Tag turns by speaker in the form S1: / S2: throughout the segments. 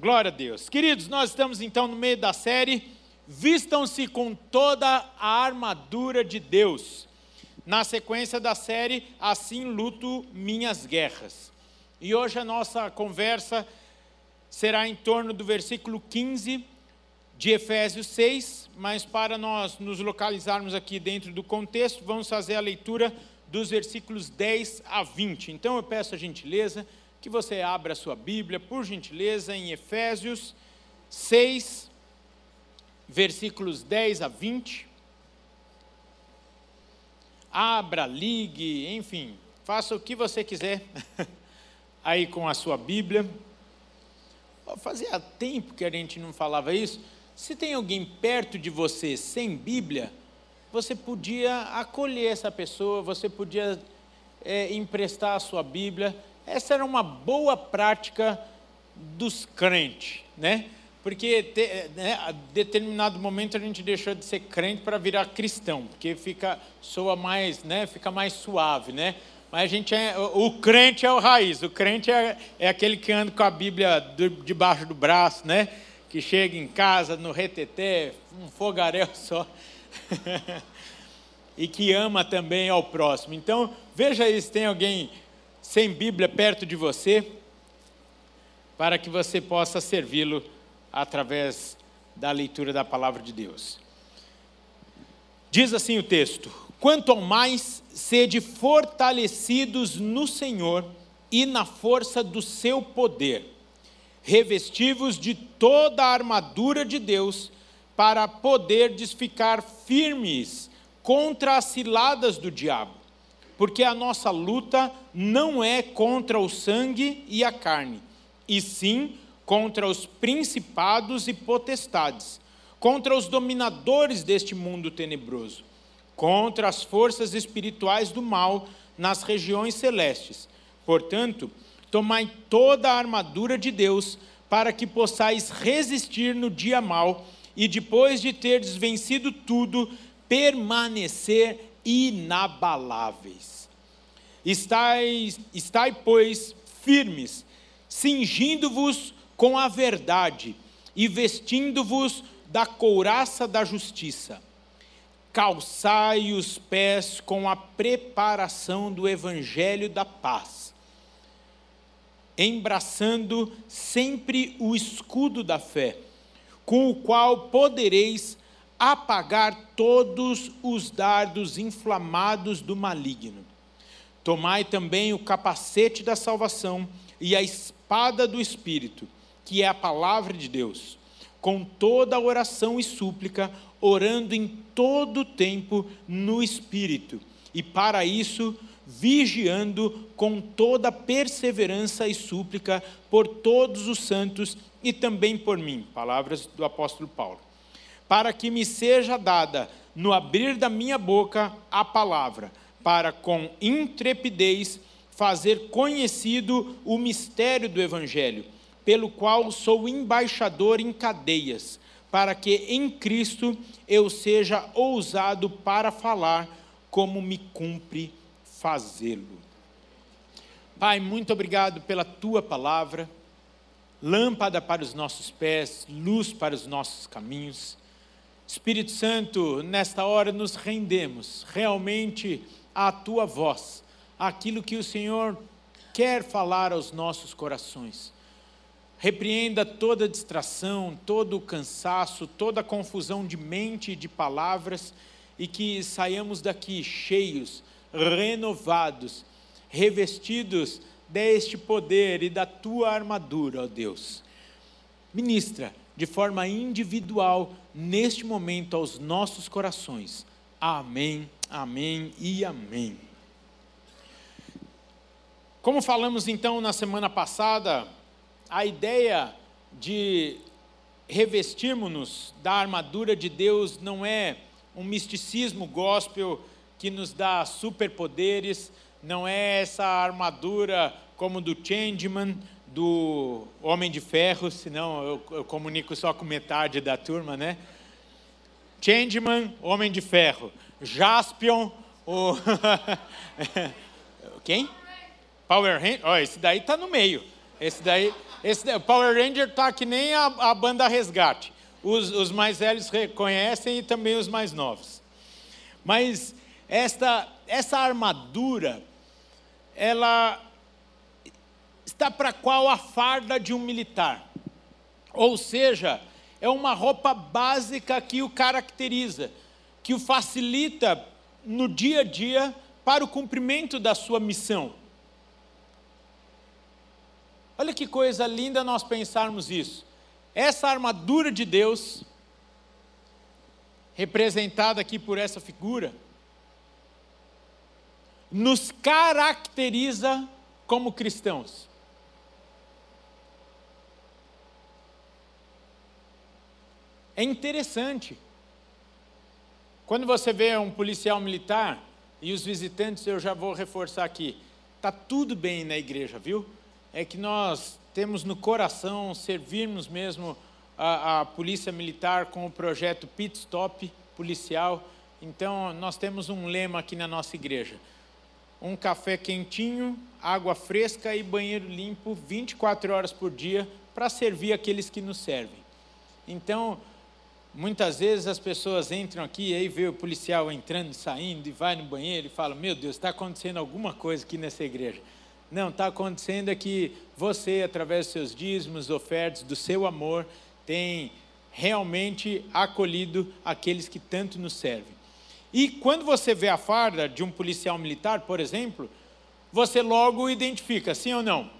S1: Glória a Deus. Queridos, nós estamos então no meio da série Vistam-se com toda a armadura de Deus. Na sequência da série Assim luto minhas guerras. E hoje a nossa conversa será em torno do versículo 15 de Efésios 6, mas para nós nos localizarmos aqui dentro do contexto, vamos fazer a leitura dos versículos 10 a 20. Então eu peço a gentileza que você abra a sua Bíblia, por gentileza, em Efésios 6, versículos 10 a 20. Abra, ligue, enfim, faça o que você quiser aí com a sua Bíblia. Fazia tempo que a gente não falava isso. Se tem alguém perto de você sem Bíblia, você podia acolher essa pessoa, você podia é, emprestar a sua Bíblia essa era uma boa prática dos crentes, né? Porque te, né, a determinado momento a gente deixou de ser crente para virar cristão, porque fica soa mais, né? Fica mais suave, né? Mas a gente é, o crente é o raiz, o crente é, é aquele que anda com a Bíblia debaixo do braço, né? Que chega em casa no reteté, um fogaréu só. e que ama também ao próximo. Então, veja aí se tem alguém sem Bíblia perto de você, para que você possa servi-lo através da leitura da palavra de Deus. Diz assim o texto: Quanto ao mais, sede fortalecidos no Senhor e na força do seu poder, revestivos de toda a armadura de Deus, para poder ficar firmes contra as ciladas do diabo porque a nossa luta não é contra o sangue e a carne, e sim contra os principados e potestades, contra os dominadores deste mundo tenebroso, contra as forças espirituais do mal nas regiões celestes. Portanto, tomai toda a armadura de Deus, para que possais resistir no dia mal e depois de teres vencido tudo, permanecer inabaláveis. Estai, estai pois, firmes, cingindo-vos com a verdade e vestindo-vos da couraça da justiça. Calçai os pés com a preparação do evangelho da paz, embraçando sempre o escudo da fé, com o qual podereis apagar todos os dardos inflamados do maligno. Tomai também o capacete da salvação e a espada do Espírito, que é a palavra de Deus, com toda a oração e súplica, orando em todo o tempo no Espírito, e para isso vigiando com toda perseverança e súplica por todos os santos e também por mim. Palavras do apóstolo Paulo para que me seja dada, no abrir da minha boca, a palavra, para com intrepidez fazer conhecido o mistério do Evangelho, pelo qual sou embaixador em cadeias, para que em Cristo eu seja ousado para falar como me cumpre fazê-lo. Pai, muito obrigado pela tua palavra, lâmpada para os nossos pés, luz para os nossos caminhos. Espírito Santo, nesta hora nos rendemos realmente à tua voz, aquilo que o Senhor quer falar aos nossos corações. Repreenda toda distração, todo o cansaço, toda a confusão de mente e de palavras e que saiamos daqui cheios, renovados, revestidos deste poder e da tua armadura, ó Deus. Ministra de forma individual neste momento aos nossos corações. Amém, amém e amém. Como falamos então na semana passada, a ideia de revestirmos-nos da armadura de Deus não é um misticismo gospel que nos dá superpoderes, não é essa armadura como do Changeman, do Homem de Ferro, senão eu, eu comunico só com metade da turma, né? Changeman, Homem de Ferro. Jaspion, o. Quem? Power Hand. Ó, esse daí está no meio. Esse daí, Esse, o Power Ranger tá que nem a, a banda Resgate. Os, os mais velhos reconhecem e também os mais novos. Mas esta, essa armadura, ela está para qual a farda de um militar. Ou seja, é uma roupa básica que o caracteriza, que o facilita no dia a dia para o cumprimento da sua missão. Olha que coisa linda nós pensarmos isso. Essa armadura de Deus, representada aqui por essa figura, nos caracteriza como cristãos. É interessante. Quando você vê um policial militar, e os visitantes, eu já vou reforçar aqui, está tudo bem na igreja, viu? É que nós temos no coração servirmos mesmo a, a polícia militar com o projeto Pit Stop policial. Então, nós temos um lema aqui na nossa igreja: um café quentinho, água fresca e banheiro limpo 24 horas por dia para servir aqueles que nos servem. Então, Muitas vezes as pessoas entram aqui e aí vê o policial entrando, saindo e vai no banheiro e fala: Meu Deus, está acontecendo alguma coisa aqui nessa igreja. Não, está acontecendo é que você, através dos seus dízimos, ofertas, do seu amor, tem realmente acolhido aqueles que tanto nos servem. E quando você vê a farda de um policial militar, por exemplo, você logo identifica, sim ou não?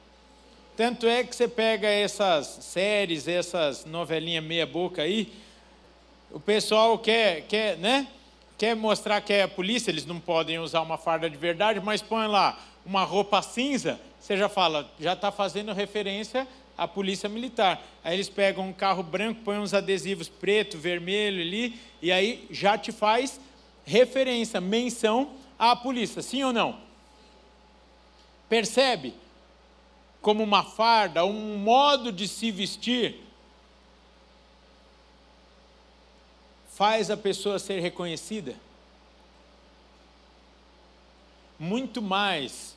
S1: Tanto é que você pega essas séries, essas novelinhas meia-boca aí, o pessoal quer, quer, né? quer mostrar que é a polícia, eles não podem usar uma farda de verdade, mas põe lá uma roupa cinza, você já fala, já está fazendo referência à polícia militar. Aí eles pegam um carro branco, põem uns adesivos preto, vermelho ali, e aí já te faz referência, menção à polícia, sim ou não? Percebe? Como uma farda, um modo de se vestir faz a pessoa ser reconhecida? Muito mais,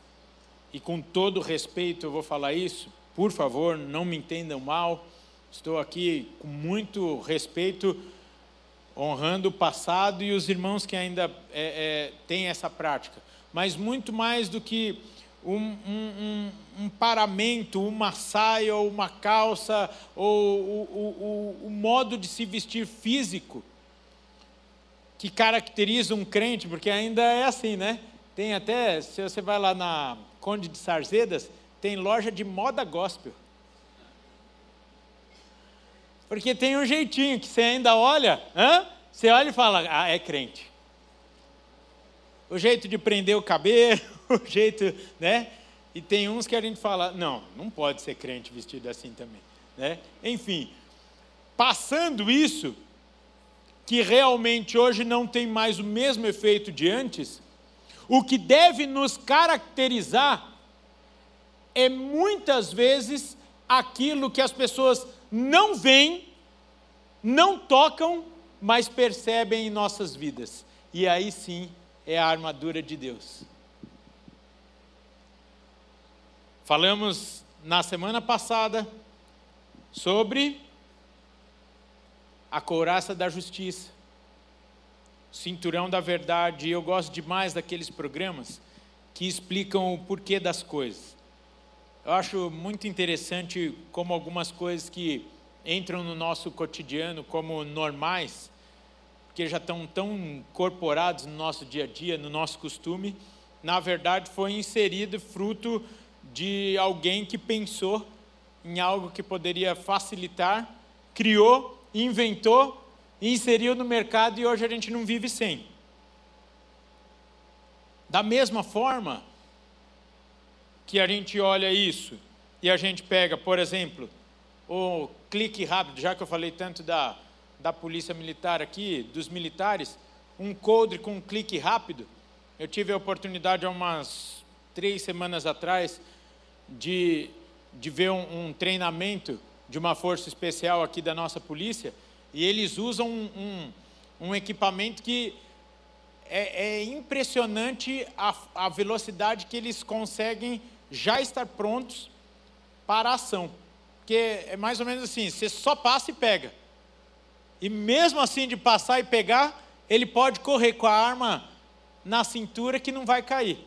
S1: e com todo respeito eu vou falar isso, por favor, não me entendam mal, estou aqui com muito respeito, honrando o passado e os irmãos que ainda é, é, têm essa prática, mas muito mais do que um, um, um, um, paramento, uma saia ou uma calça, ou o, o, o, o modo de se vestir físico, que caracteriza um crente, porque ainda é assim, né? Tem até, se você vai lá na Conde de Sarzedas, tem loja de moda gospel. Porque tem um jeitinho que você ainda olha, hã? você olha e fala, ah, é crente. O jeito de prender o cabelo, o jeito, né? E tem uns que a gente fala, não, não pode ser crente vestido assim também, né? Enfim, passando isso, que realmente hoje não tem mais o mesmo efeito de antes, o que deve nos caracterizar é muitas vezes aquilo que as pessoas não veem, não tocam, mas percebem em nossas vidas. E aí sim é a armadura de Deus. Falamos na semana passada sobre a couraça da justiça, cinturão da verdade. E eu gosto demais daqueles programas que explicam o porquê das coisas. Eu acho muito interessante como algumas coisas que entram no nosso cotidiano como normais, porque já estão tão incorporados no nosso dia a dia, no nosso costume, na verdade foi inserido fruto de alguém que pensou em algo que poderia facilitar, criou inventou, inseriu no mercado e hoje a gente não vive sem. Da mesma forma que a gente olha isso e a gente pega, por exemplo, o clique rápido, já que eu falei tanto da, da polícia militar aqui, dos militares, um coldre com um clique rápido. Eu tive a oportunidade há umas três semanas atrás de, de ver um, um treinamento de uma força especial aqui da nossa polícia, e eles usam um, um, um equipamento que é, é impressionante a, a, velocidade que eles conseguem já estar prontos para a ação. Porque é mais ou menos assim: você só passa e pega. E mesmo assim, de passar e pegar, ele pode correr com a arma na cintura que não vai cair.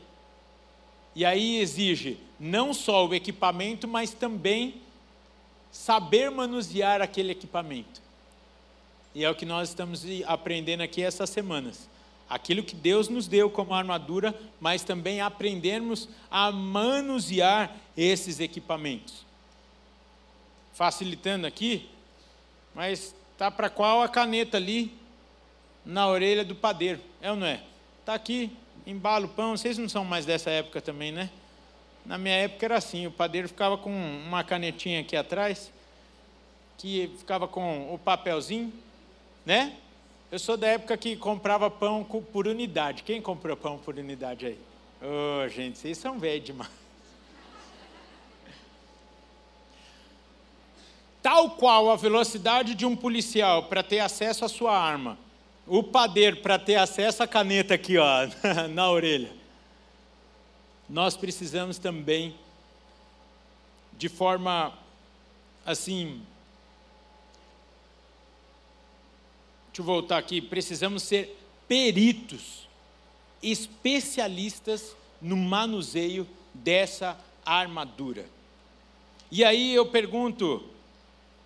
S1: E aí exige não só o equipamento, mas também saber manusear aquele equipamento. E é o que nós estamos aprendendo aqui essas semanas. Aquilo que Deus nos deu como armadura, mas também aprendermos a manusear esses equipamentos. Facilitando aqui, mas tá para qual a caneta ali na orelha do padeiro? É ou não é? Tá aqui, embala o pão. Vocês não são mais dessa época também, né? Na minha época era assim, o padeiro ficava com uma canetinha aqui atrás, que ficava com o papelzinho, né? Eu sou da época que comprava pão por unidade. Quem comprou pão por unidade aí? Ô, oh, gente, vocês são velhos demais. Tal qual a velocidade de um policial para ter acesso à sua arma, o padeiro para ter acesso à caneta aqui, ó, na orelha nós precisamos também, de forma assim. Deixa eu voltar aqui. Precisamos ser peritos, especialistas no manuseio dessa armadura. E aí eu pergunto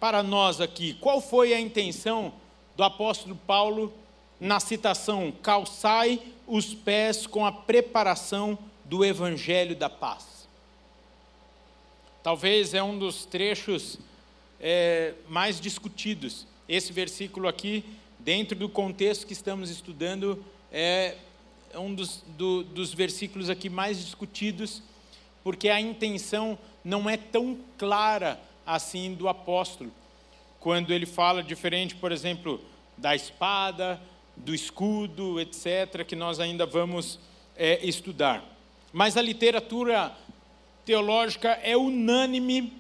S1: para nós aqui: qual foi a intenção do apóstolo Paulo na citação: calçai os pés com a preparação do Evangelho da Paz. Talvez é um dos trechos é, mais discutidos. Esse versículo aqui, dentro do contexto que estamos estudando, é um dos, do, dos versículos aqui mais discutidos, porque a intenção não é tão clara assim do apóstolo. Quando ele fala diferente, por exemplo, da espada, do escudo, etc., que nós ainda vamos é, estudar. Mas a literatura teológica é unânime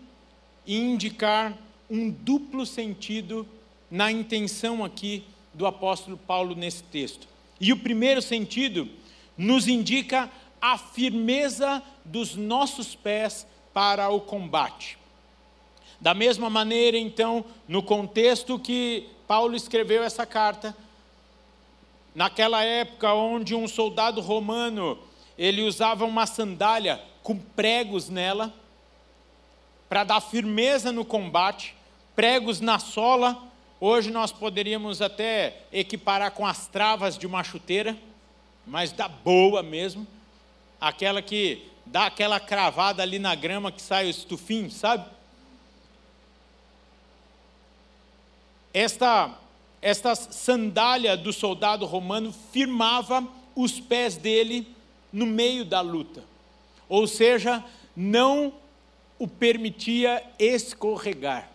S1: em indicar um duplo sentido na intenção aqui do apóstolo Paulo nesse texto. E o primeiro sentido nos indica a firmeza dos nossos pés para o combate. Da mesma maneira, então, no contexto que Paulo escreveu essa carta, naquela época onde um soldado romano ele usava uma sandália com pregos nela, para dar firmeza no combate, pregos na sola. Hoje nós poderíamos até equiparar com as travas de uma chuteira, mas da boa mesmo, aquela que dá aquela cravada ali na grama que sai o estufinho, sabe? Esta, esta sandália do soldado romano firmava os pés dele no meio da luta. Ou seja, não o permitia escorregar.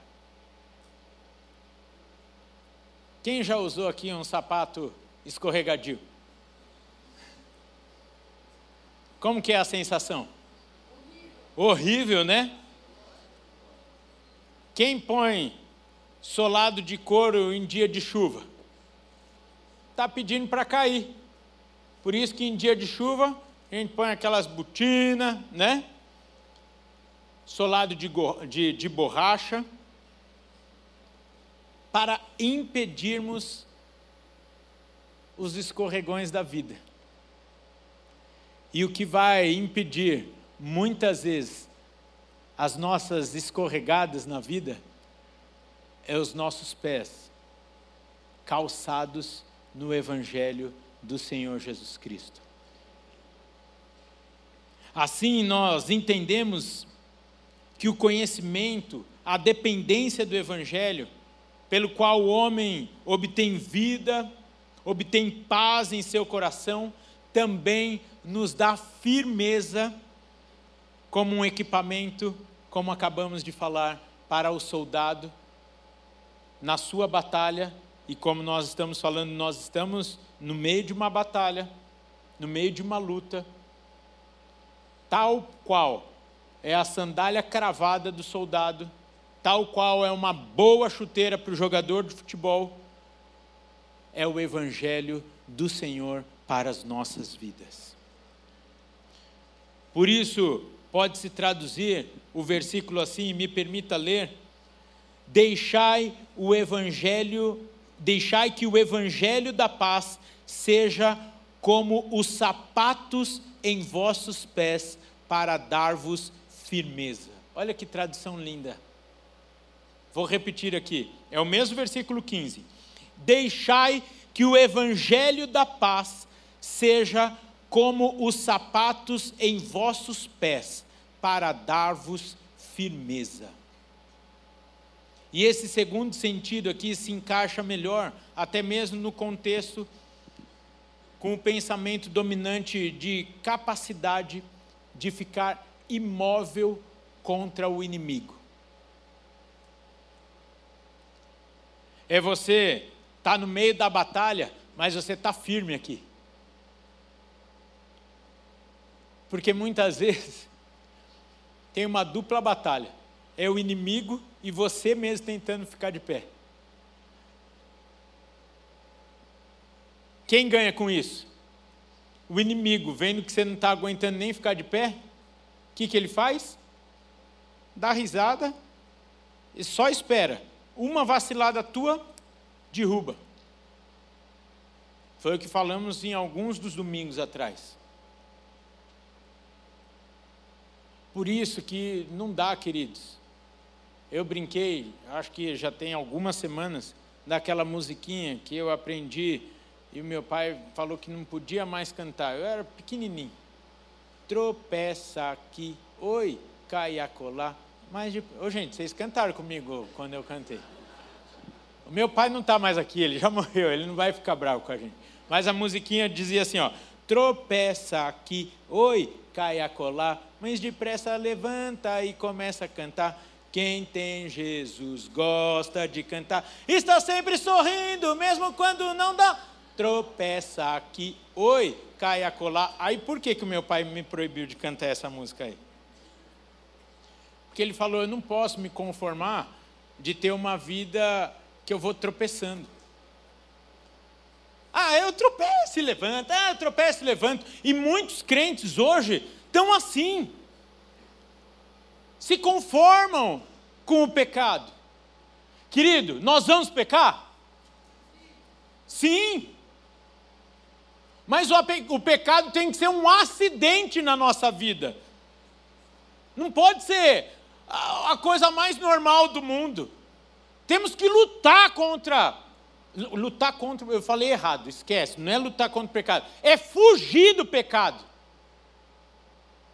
S1: Quem já usou aqui um sapato escorregadio? Como que é a sensação? Horrível, Horrível né? Quem põe solado de couro em dia de chuva? Está pedindo para cair. Por isso que em dia de chuva a gente põe aquelas botinas, né? Solado de, de, de borracha, para impedirmos os escorregões da vida. E o que vai impedir, muitas vezes, as nossas escorregadas na vida é os nossos pés calçados no Evangelho do Senhor Jesus Cristo. Assim nós entendemos que o conhecimento, a dependência do Evangelho, pelo qual o homem obtém vida, obtém paz em seu coração, também nos dá firmeza como um equipamento, como acabamos de falar, para o soldado na sua batalha e como nós estamos falando, nós estamos no meio de uma batalha, no meio de uma luta, tal qual é a sandália cravada do soldado, tal qual é uma boa chuteira para o jogador de futebol, é o Evangelho do Senhor para as nossas vidas. Por isso, pode-se traduzir o versículo assim, me permita ler, deixai o evangelho, deixai que o evangelho da paz seja como os sapatos em vossos pés para dar-vos firmeza. Olha que tradução linda. Vou repetir aqui, é o mesmo versículo 15. Deixai que o evangelho da paz seja como os sapatos em vossos pés, para dar-vos firmeza. E esse segundo sentido aqui se encaixa melhor, até mesmo no contexto com o pensamento dominante de capacidade de ficar imóvel contra o inimigo. É você tá no meio da batalha, mas você está firme aqui. Porque muitas vezes tem uma dupla batalha. É o inimigo e você mesmo tentando ficar de pé. Quem ganha com isso? O inimigo, vendo que você não está aguentando nem ficar de pé, o que, que ele faz? Dá risada e só espera. Uma vacilada tua, derruba. Foi o que falamos em alguns dos domingos atrás. Por isso que não dá, queridos. Eu brinquei, acho que já tem algumas semanas, daquela musiquinha que eu aprendi e o meu pai falou que não podia mais cantar. Eu era pequenininho. Tropeça aqui, oi, cai acolá. Mas, de... Ô, gente, vocês cantaram comigo quando eu cantei. O meu pai não está mais aqui, ele já morreu, ele não vai ficar bravo com a gente. Mas a musiquinha dizia assim, ó, tropeça aqui, oi, cai acolá, mas depressa levanta e começa a cantar. Quem tem Jesus gosta de cantar, está sempre sorrindo, mesmo quando não dá tropeça aqui, oi, cai acolá. Aí por que, que o meu pai me proibiu de cantar essa música aí? Porque ele falou: eu não posso me conformar de ter uma vida que eu vou tropeçando. Ah, eu tropeço e levanto, ah, eu tropeço e levanto. E muitos crentes hoje estão assim. Se conformam com o pecado. Querido, nós vamos pecar? Sim. Mas o, pecado tem que ser um acidente na nossa vida. Não pode ser a coisa mais normal do mundo. Temos que lutar contra. Lutar contra. Eu falei errado, esquece. Não é lutar contra o pecado. É fugir do pecado.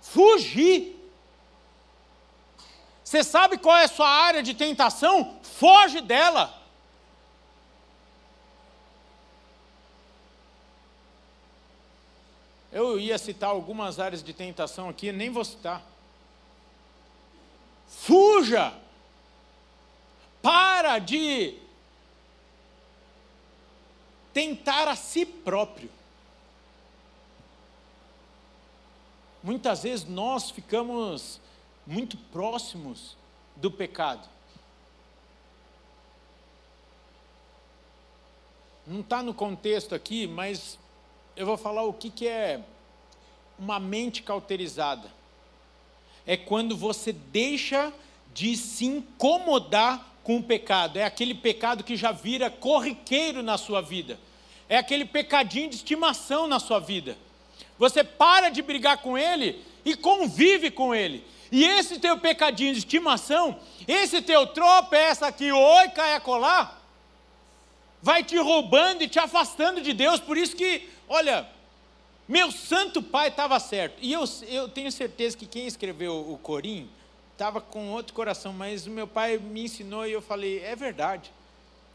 S1: Fugir. Você sabe qual é a sua área de tentação? Foge dela. Eu ia citar algumas áreas de tentação aqui, nem vou citar. Fuja! Para de tentar a si próprio. Muitas vezes nós ficamos muito próximos do pecado. Não está no contexto aqui, mas eu vou falar o que, que é uma mente cauterizada. É quando você deixa de se incomodar com o pecado. É aquele pecado que já vira corriqueiro na sua vida. É aquele pecadinho de estimação na sua vida. Você para de brigar com ele e convive com ele. E esse teu pecadinho de estimação, esse teu tropeça aqui, oi, colar, vai te roubando e te afastando de Deus. Por isso que Olha, meu santo pai estava certo. E eu, eu tenho certeza que quem escreveu o Corim estava com outro coração, mas o meu pai me ensinou e eu falei: é verdade.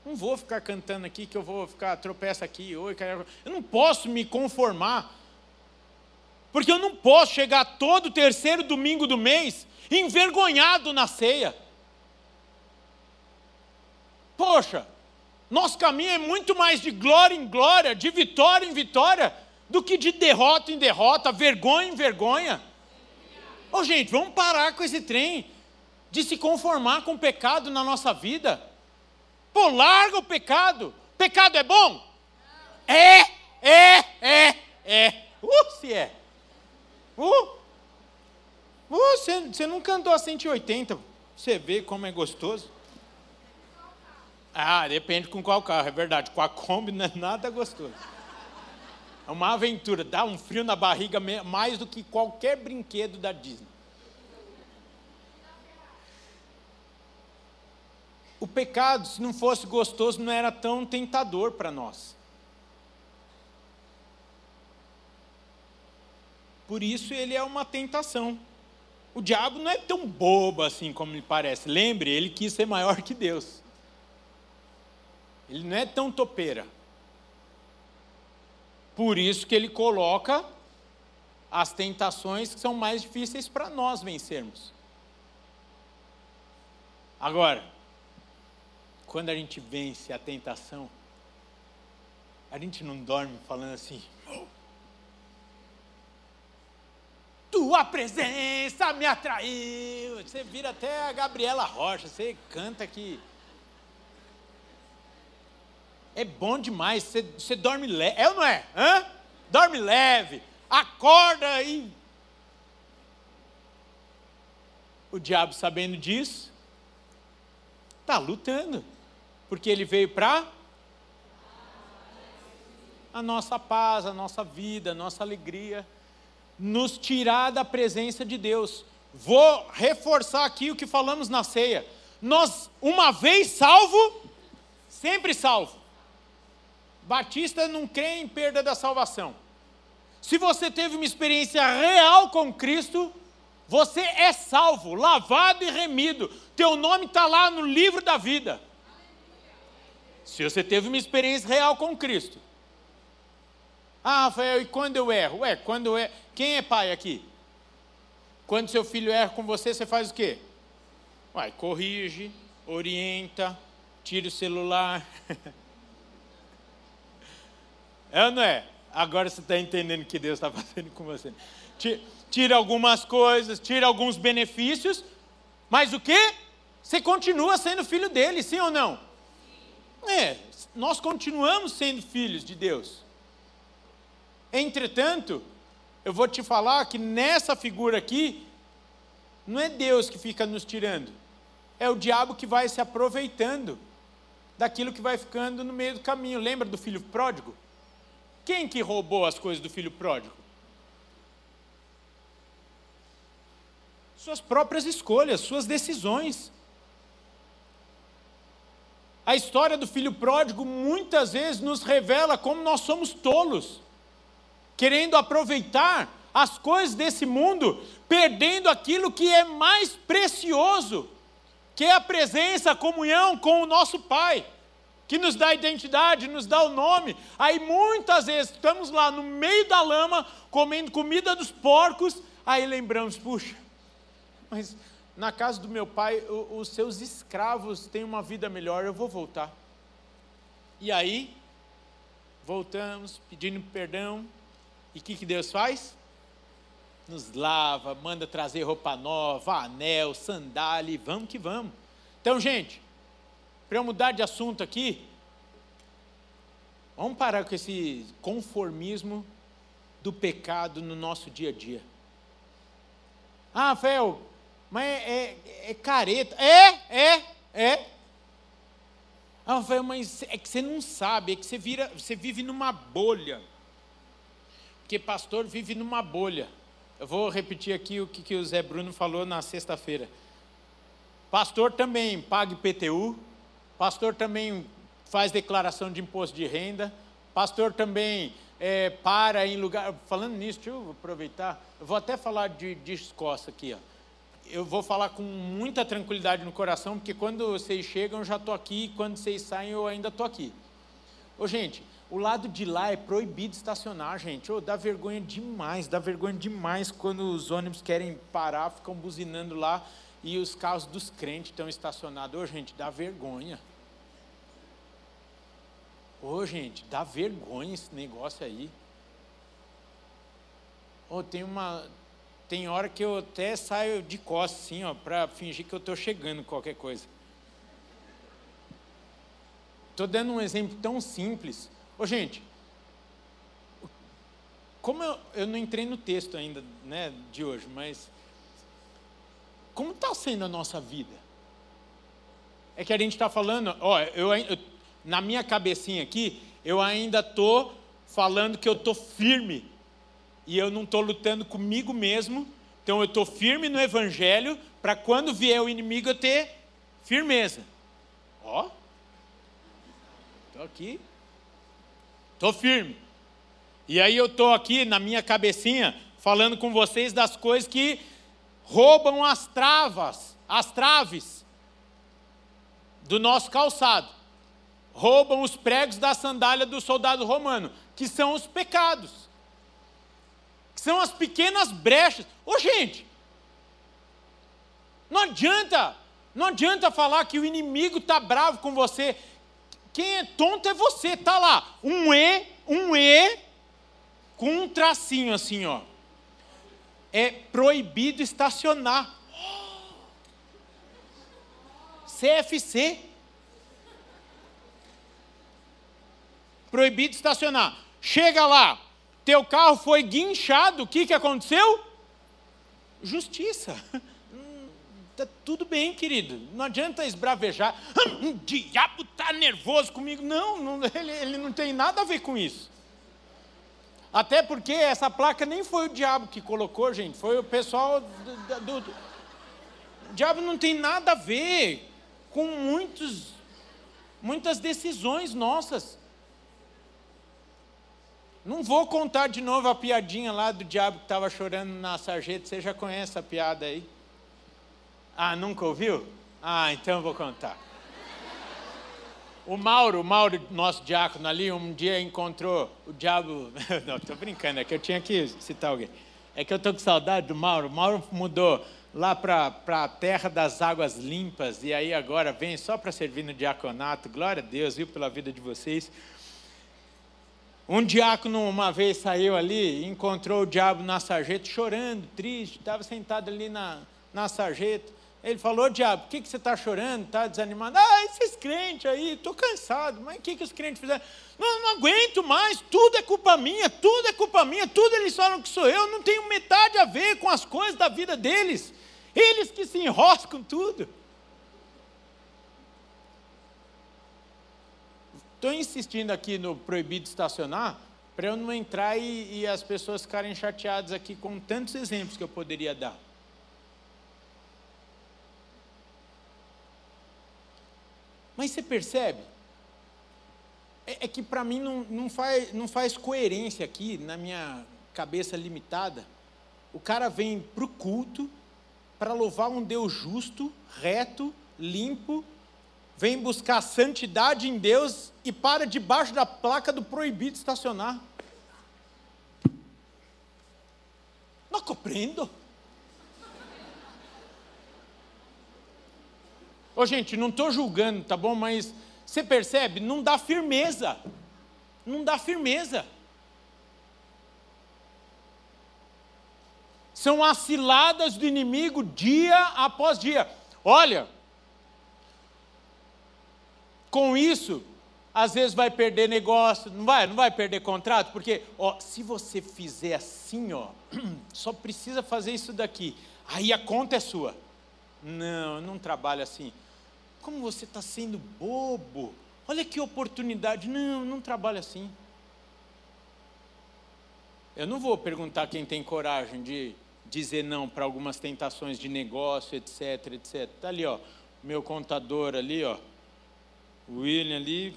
S1: Não vou ficar cantando aqui que eu vou ficar tropeça aqui, oi, eu não posso me conformar. Porque eu não posso chegar todo terceiro domingo do mês envergonhado na ceia. Poxa, nosso caminho é muito mais de glória em glória, de vitória em vitória, do que de derrota em derrota, vergonha em vergonha. Ô oh, gente, vamos parar com esse trem de se conformar com o pecado na nossa vida. Pô, larga o pecado. Pecado é bom? É, é, é, é. Uh, se é. Uh, uh você, você nunca andou a 180. Você vê como é gostoso. Ah, depende com qual carro, é verdade. Com a Kombi não é nada gostoso. É uma aventura, dá um frio na barriga mais do que qualquer brinquedo da Disney. O pecado, se não fosse gostoso, não era tão tentador para nós. Por isso ele é uma tentação. O diabo não é tão bobo assim como ele parece. Lembre, ele quis ser maior que Deus. Ele não é tão topeira. Por isso que ele coloca as tentações que são mais difíceis para nós vencermos. Agora, quando a gente vence a tentação, a gente não dorme falando assim. Tua presença me atraiu. Você vira até a Gabriela Rocha, você canta que é bom demais, você, você dorme leve. É ou não é? Hã? Dorme leve, acorda e. O diabo, sabendo disso, está lutando, porque ele veio para a nossa paz, a nossa vida, a nossa alegria, nos tirar da presença de Deus. Vou reforçar aqui o que falamos na ceia. Nós, uma vez salvo, sempre salvo. Batista não crê em perda da salvação. Se você teve uma experiência real com Cristo, você é salvo, lavado e remido. Teu nome está lá no livro da vida. Se você teve uma experiência real com Cristo. Ah, Rafael, e quando eu erro? Ué, quando erro. Quem é pai aqui? Quando seu filho erra com você, você faz o quê? Ué, corrige, orienta, tira o celular. É ou não é? Agora você está entendendo o que Deus está fazendo com você. Tira algumas coisas, tira alguns benefícios, mas o que? Você continua sendo filho dele, sim ou não? É, nós continuamos sendo filhos de Deus. Entretanto, eu vou te falar que nessa figura aqui, não é Deus que fica nos tirando, é o diabo que vai se aproveitando daquilo que vai ficando no meio do caminho. Lembra do filho pródigo? Quem que roubou as coisas do filho pródigo? Suas próprias escolhas, suas decisões. A história do filho pródigo muitas vezes nos revela como nós somos tolos, querendo aproveitar as coisas desse mundo, perdendo aquilo que é mais precioso, que é a presença, a comunhão com o nosso Pai que nos dá identidade, nos dá o nome. Aí muitas vezes estamos lá no meio da lama, comendo comida dos porcos, aí lembramos, puxa, mas na casa do meu pai, os seus escravos têm uma vida melhor, eu vou voltar. E aí, voltamos, pedindo perdão, e o que, que Deus faz? Nos lava, manda trazer roupa nova, anel, sandália, vamos que vamos. Então, gente, para eu mudar de assunto aqui, vamos parar com esse conformismo do pecado no nosso dia a dia. Ah, Rafael, mas é, é, é careta. É, é, é. Ah, Rafael, mas é que você não sabe, é que você, vira, você vive numa bolha. Porque pastor vive numa bolha. Eu vou repetir aqui o que, que o Zé Bruno falou na sexta-feira. Pastor também paga IPTU, pastor também faz declaração de imposto de renda, pastor também é, para em lugar. Falando nisso, deixa eu aproveitar, eu vou até falar de, de aqui. Ó. Eu vou falar com muita tranquilidade no coração, porque quando vocês chegam eu já estou aqui, e quando vocês saem eu ainda estou aqui. Ô, gente, o lado de lá é proibido estacionar, gente. Ô, dá vergonha demais, dá vergonha demais quando os ônibus querem parar, ficam buzinando lá e os carros dos crentes estão estacionados. Ô, gente, dá vergonha. Ô, gente, dá vergonha esse negócio aí. Ô, tem uma. Tem hora que eu até saio de costas, assim, ó, para fingir que eu estou chegando qualquer coisa. Estou dando um exemplo tão simples. Ô, gente, como eu, eu não entrei no texto ainda, né, de hoje, mas como está sendo a nossa vida? É que a gente está falando, ó, eu, eu, na minha cabecinha aqui, eu ainda estou falando que eu estou firme. E eu não estou lutando comigo mesmo. Então eu estou firme no Evangelho para quando vier o inimigo eu ter firmeza. Ó, estou aqui, estou firme. E aí eu estou aqui na minha cabecinha falando com vocês das coisas que roubam as travas, as traves do nosso calçado. Roubam os pregos da sandália do soldado romano, que são os pecados. Que são as pequenas brechas. Ô gente, não adianta, não adianta falar que o inimigo está bravo com você. Quem é tonto é você, tá lá. Um E, um E, com um tracinho assim, ó. É proibido estacionar. CFC. Proibido estacionar. Chega lá, teu carro foi guinchado, o que, que aconteceu? Justiça. Tá tudo bem, querido. Não adianta esbravejar. Hum, o diabo está nervoso comigo. Não, não ele, ele não tem nada a ver com isso. Até porque essa placa nem foi o diabo que colocou, gente. Foi o pessoal do, do, do... O diabo não tem nada a ver com muitos, muitas decisões nossas. Não vou contar de novo a piadinha lá do diabo que estava chorando na sarjeta. Você já conhece a piada aí? Ah, nunca ouviu? Ah, então eu vou contar. O Mauro, o Mauro, nosso diácono ali, um dia encontrou o diabo. Não, estou brincando, é que eu tinha que citar alguém. É que eu estou com saudade do Mauro. O Mauro mudou lá para a terra das águas limpas e aí agora vem só para servir no diaconato. Glória a Deus, viu, pela vida de vocês. Um diácono uma vez saiu ali e encontrou o diabo na sarjeta chorando, triste, estava sentado ali na, na sarjeta. Ele falou, diabo, por que, que você está chorando, está desanimado? Ah, esses crentes aí, estou cansado. Mas o que, que os crentes fizeram? Não, não aguento mais, tudo é culpa minha, tudo é culpa minha, tudo eles falam que sou eu, não tenho metade a ver com as coisas da vida deles. Eles que se enroscam tudo. Estou insistindo aqui no proibido estacionar, para eu não entrar e, e as pessoas ficarem chateadas aqui com tantos exemplos que eu poderia dar. Mas você percebe? É, é que para mim não, não, faz, não faz coerência aqui, na minha cabeça limitada. O cara vem para o culto para louvar um Deus justo, reto, limpo, vem buscar santidade em Deus e para debaixo da placa do proibido estacionar. Não compreendo. Ô, gente, não estou julgando, tá bom? Mas você percebe? Não dá firmeza. Não dá firmeza. São as ciladas do inimigo dia após dia. Olha, com isso, às vezes vai perder negócio, não vai, não vai perder contrato, porque ó, se você fizer assim, ó, só precisa fazer isso daqui, aí a conta é sua. Não, não trabalha assim. Como você está sendo bobo? Olha que oportunidade. Não, não trabalha assim. Eu não vou perguntar quem tem coragem de dizer não para algumas tentações de negócio, etc, etc. Está ali, ó, meu contador ali, ó, o William ali.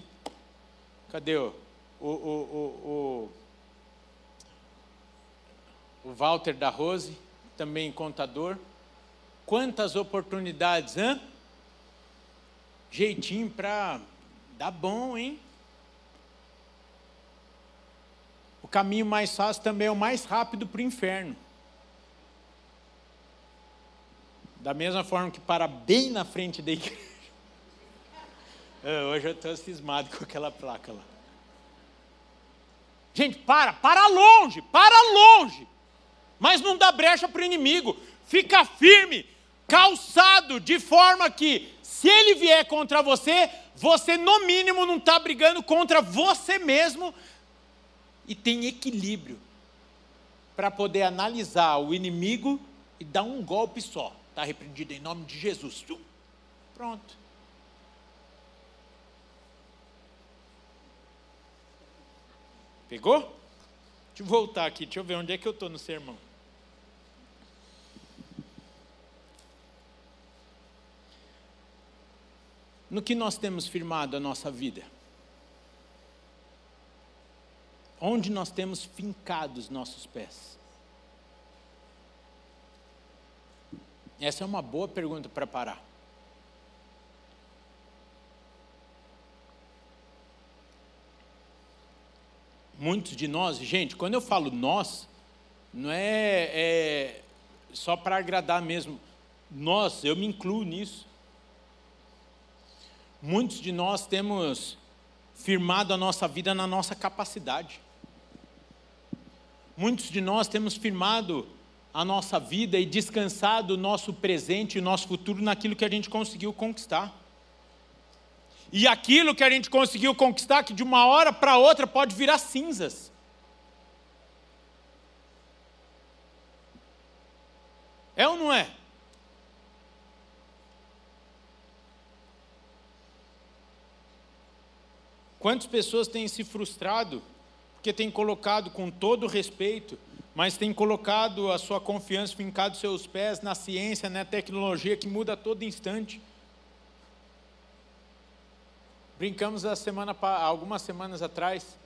S1: Cadê o, o, o, o, o Walter da Rose, também contador. Quantas oportunidades, hein? jeitinho para dar bom, hein? O caminho mais fácil também é o mais rápido para o inferno. Da mesma forma que para bem na frente da igreja. Hoje eu estou cismado com aquela placa lá. Gente, para, para longe, para longe. Mas não dá brecha para o inimigo. Fica firme, calçado, de forma que, se ele vier contra você, você no mínimo não está brigando contra você mesmo e tem equilíbrio para poder analisar o inimigo e dar um golpe só. Está repreendido em nome de Jesus. Pronto. Pegou? Deixa eu voltar aqui, deixa eu ver onde é que eu estou no sermão. No que nós temos firmado a nossa vida? Onde nós temos fincado os nossos pés? Essa é uma boa pergunta para parar. Muitos de nós, gente, quando eu falo nós, não é, é só para agradar mesmo. Nós, eu me incluo nisso. Muitos de nós temos firmado a nossa vida na nossa capacidade. Muitos de nós temos firmado a nossa vida e descansado o nosso presente e o nosso futuro naquilo que a gente conseguiu conquistar. E aquilo que a gente conseguiu conquistar, que de uma hora para outra pode virar cinzas. É ou não é? Quantas pessoas têm se frustrado porque têm colocado com todo respeito, mas têm colocado a sua confiança, fincado seus pés na ciência, na tecnologia que muda a todo instante. Brincamos a semana, algumas semanas atrás.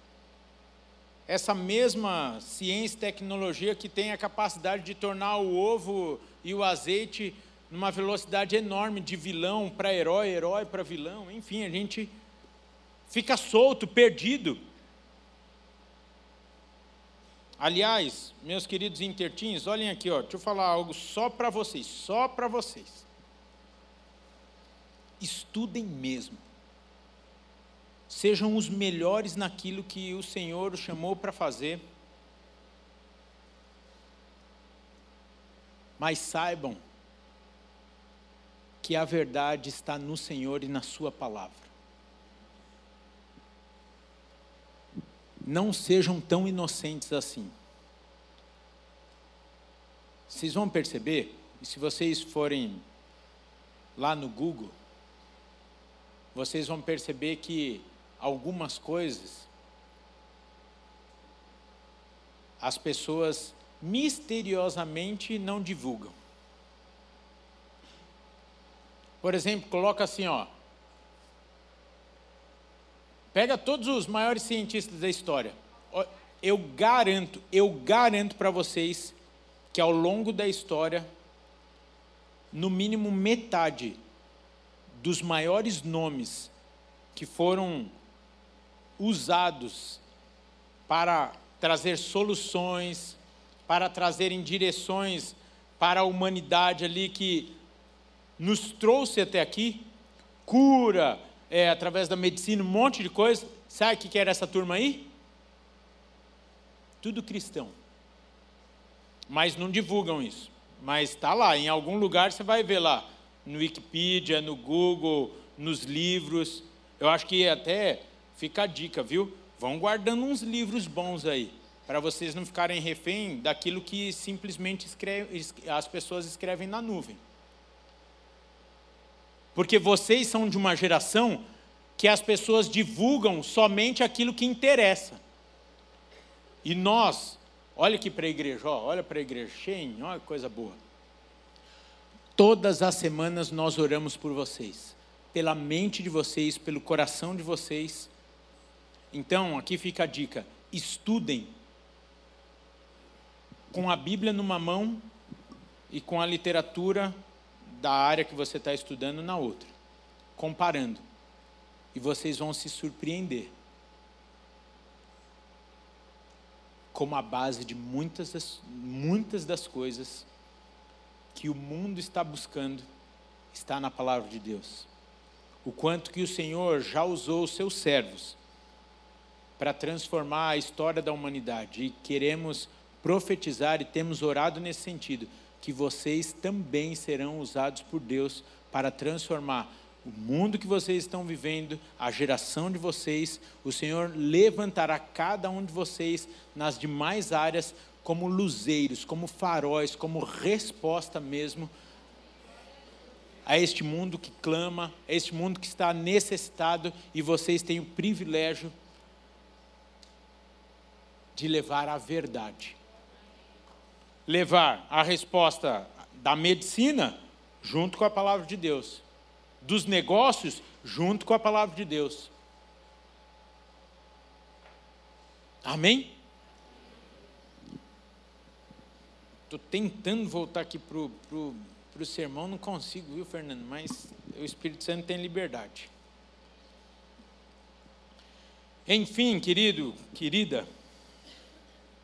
S1: Essa mesma ciência e tecnologia que tem a capacidade de tornar o ovo e o azeite numa velocidade enorme de vilão para herói, herói para vilão, enfim, a gente fica solto, perdido. Aliás, meus queridos intertins, olhem aqui, ó, deixa eu falar algo só para vocês, só para vocês. Estudem mesmo. Sejam os melhores naquilo que o Senhor os chamou para fazer. Mas saibam que a verdade está no Senhor e na Sua palavra. Não sejam tão inocentes assim. Vocês vão perceber, e se vocês forem lá no Google, vocês vão perceber que algumas coisas as pessoas misteriosamente não divulgam. Por exemplo, coloca assim, ó, Pega todos os maiores cientistas da história. Eu garanto, eu garanto para vocês que ao longo da história, no mínimo metade dos maiores nomes que foram usados para trazer soluções, para trazerem direções para a humanidade ali que nos trouxe até aqui, cura, é, através da medicina, um monte de coisa. Sabe o que era essa turma aí? Tudo cristão. Mas não divulgam isso. Mas está lá, em algum lugar você vai ver lá, no Wikipedia, no Google, nos livros. Eu acho que até fica a dica, viu? Vão guardando uns livros bons aí, para vocês não ficarem refém daquilo que simplesmente escreve, as pessoas escrevem na nuvem. Porque vocês são de uma geração que as pessoas divulgam somente aquilo que interessa. E nós, olha aqui para a igreja, ó, olha para a igreja, cheio, olha que coisa boa. Todas as semanas nós oramos por vocês, pela mente de vocês, pelo coração de vocês. Então, aqui fica a dica: estudem com a Bíblia numa mão e com a literatura da área que você está estudando na outra, comparando. E vocês vão se surpreender. Como a base de muitas das, muitas das coisas que o mundo está buscando está na palavra de Deus. O quanto que o Senhor já usou os seus servos para transformar a história da humanidade e queremos profetizar e temos orado nesse sentido que vocês também serão usados por Deus para transformar o mundo que vocês estão vivendo, a geração de vocês. O Senhor levantará cada um de vocês nas demais áreas como luzeiros, como faróis, como resposta mesmo a este mundo que clama, a este mundo que está necessitado e vocês têm o privilégio de levar a verdade. Levar a resposta da medicina junto com a palavra de Deus, dos negócios junto com a palavra de Deus. Amém? Estou tentando voltar aqui para o sermão, não consigo, viu, Fernando? Mas o Espírito Santo tem liberdade. Enfim, querido, querida,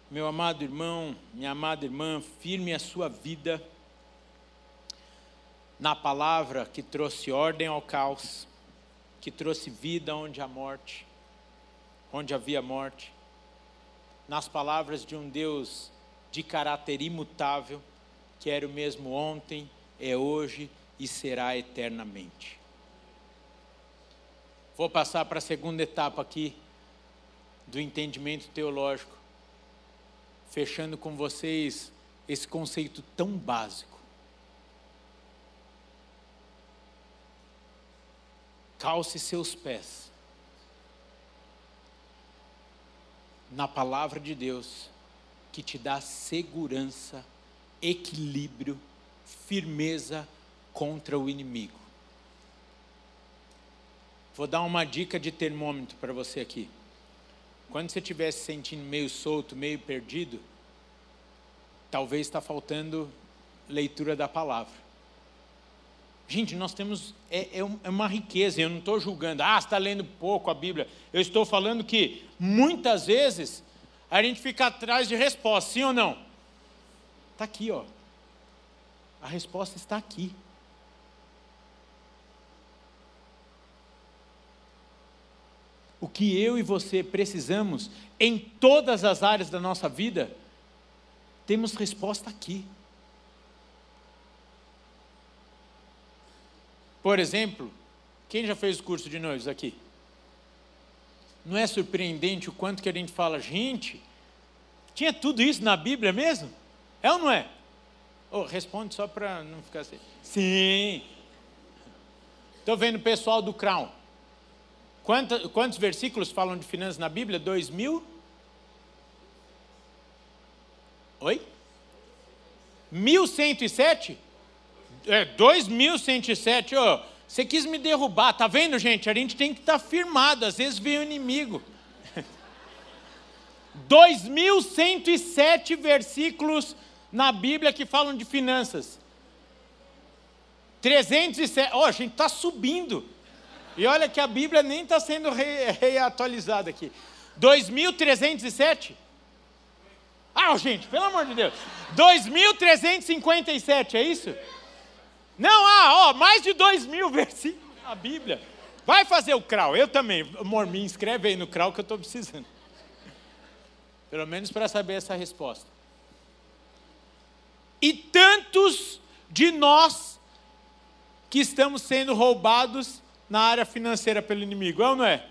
S1: meu amado irmão, minha amada irmã, firme a sua vida na palavra que trouxe ordem ao caos, que trouxe vida onde há morte, onde havia morte, nas palavras de um Deus de caráter imutável, que era o mesmo ontem, é hoje e será eternamente. Vou passar para a segunda etapa aqui do entendimento teológico, fechando com vocês esse conceito tão básico. Calce seus pés na palavra de Deus, que te dá segurança, equilíbrio, firmeza contra o inimigo. Vou dar uma dica de termômetro para você aqui. Quando você estiver se sentindo meio solto, meio perdido, talvez está faltando leitura da palavra. Gente, nós temos, é, é, é uma riqueza, eu não estou julgando, ah, está lendo pouco a Bíblia. Eu estou falando que muitas vezes a gente fica atrás de resposta, sim ou não? Está aqui, ó. A resposta está aqui. O que eu e você precisamos em todas as áreas da nossa vida, temos resposta aqui. Por exemplo, quem já fez o curso de noivos aqui? Não é surpreendente o quanto que a gente fala, gente, tinha tudo isso na Bíblia mesmo? É ou não é? Oh, responde só para não ficar assim. Sim. Estou vendo o pessoal do Crown. Quantos, quantos versículos falam de finanças na Bíblia? Dois mil? Oi? 1107? É, 2107, oh, você quis me derrubar, tá vendo, gente? A gente tem que estar tá firmado, às vezes vem o inimigo. 2107 versículos na Bíblia que falam de finanças. 307, ó, oh, a gente está subindo. E olha que a Bíblia nem está sendo reatualizada re aqui. 2.307? Ah, gente, pelo amor de Deus. 2.357, é isso? Não, ah, ó, mais de dois mil versículos na Bíblia. Vai fazer o CRAU, eu também. Amor, me inscreve aí no CRAU que eu estou precisando. Pelo menos para saber essa resposta. E tantos de nós que estamos sendo roubados na área financeira pelo inimigo, é ou não é?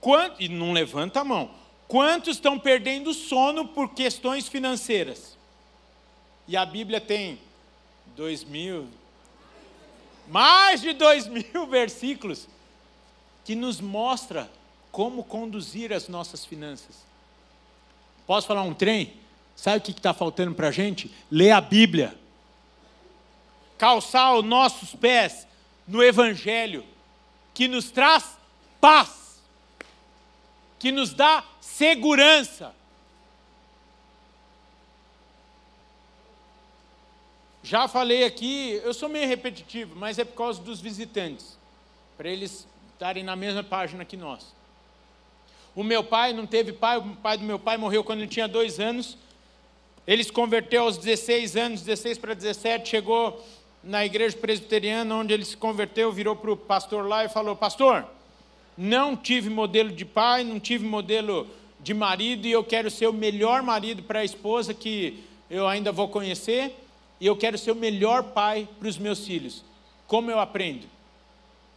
S1: Quanto, e não levanta a mão. Quantos estão perdendo sono por questões financeiras? E a Bíblia tem dois mil, mais de dois mil versículos que nos mostra como conduzir as nossas finanças. Posso falar um trem? Sabe o que está faltando para a gente? Ler a Bíblia. Calçar os nossos pés no Evangelho, que nos traz paz, que nos dá segurança, Já falei aqui, eu sou meio repetitivo, mas é por causa dos visitantes, para eles estarem na mesma página que nós. O meu pai não teve pai, o pai do meu pai morreu quando ele tinha dois anos. Ele se converteu aos 16 anos, 16 para 17, chegou na igreja presbiteriana, onde ele se converteu, virou para o pastor lá e falou: Pastor, não tive modelo de pai, não tive modelo de marido, e eu quero ser o melhor marido para a esposa que eu ainda vou conhecer e eu quero ser o melhor pai para os meus filhos. Como eu aprendo?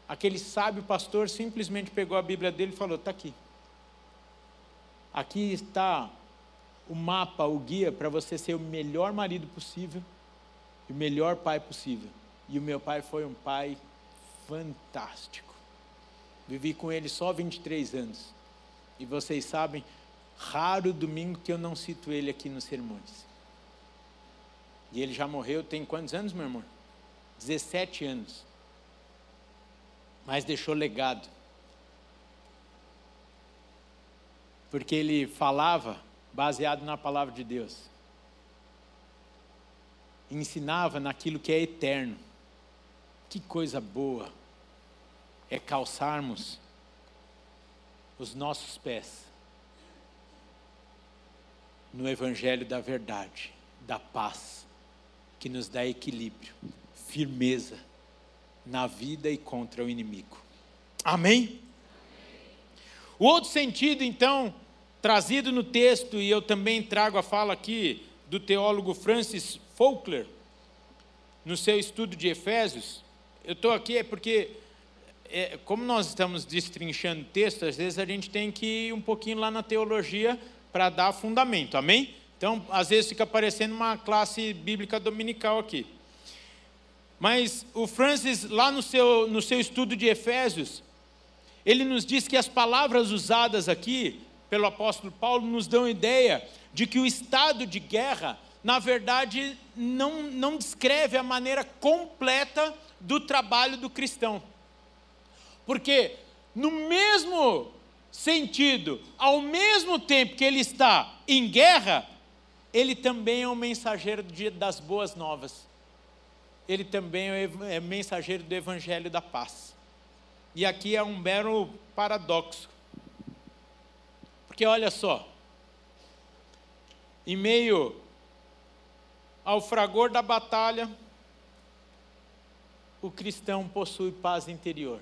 S1: Aquele sábio pastor simplesmente pegou a Bíblia dele e falou: está aqui. Aqui está o mapa, o guia para você ser o melhor marido possível o melhor pai possível. E o meu pai foi um pai fantástico. Vivi com ele só 23 anos. E vocês sabem, Raro domingo que eu não cito ele aqui nos sermões. E ele já morreu, tem quantos anos, meu irmão? 17 anos. Mas deixou legado. Porque ele falava baseado na palavra de Deus. Ensinava naquilo que é eterno. Que coisa boa é calçarmos os nossos pés no Evangelho da verdade, da paz, que nos dá equilíbrio, firmeza na vida e contra o inimigo. Amém? O outro sentido, então, trazido no texto, e eu também trago a fala aqui do teólogo Francis Faulkner, no seu estudo de Efésios, eu estou aqui é porque, é, como nós estamos destrinchando texto, às vezes a gente tem que ir um pouquinho lá na teologia para dar fundamento, amém? Então, às vezes fica parecendo uma classe bíblica dominical aqui. Mas o Francis, lá no seu, no seu estudo de Efésios, ele nos diz que as palavras usadas aqui pelo apóstolo Paulo nos dão ideia de que o estado de guerra, na verdade, não, não descreve a maneira completa do trabalho do cristão. Porque no mesmo sentido, ao mesmo tempo que ele está em guerra, ele também é um mensageiro das boas novas. Ele também é mensageiro do evangelho da paz. E aqui é um mero paradoxo. Porque olha só, em meio ao fragor da batalha, o cristão possui paz interior.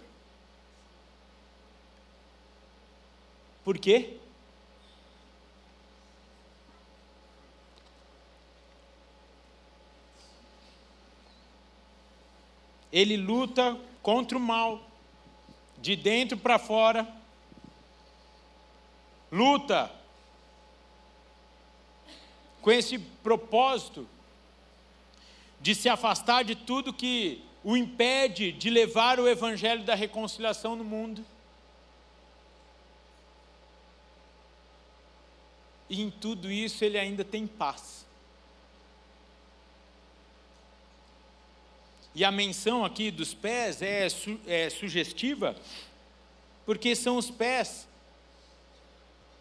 S1: Por quê? Ele luta contra o mal, de dentro para fora. Luta com esse propósito de se afastar de tudo que o impede de levar o evangelho da reconciliação no mundo. e em tudo isso ele ainda tem paz. E a menção aqui dos pés é, su é sugestiva, porque são os pés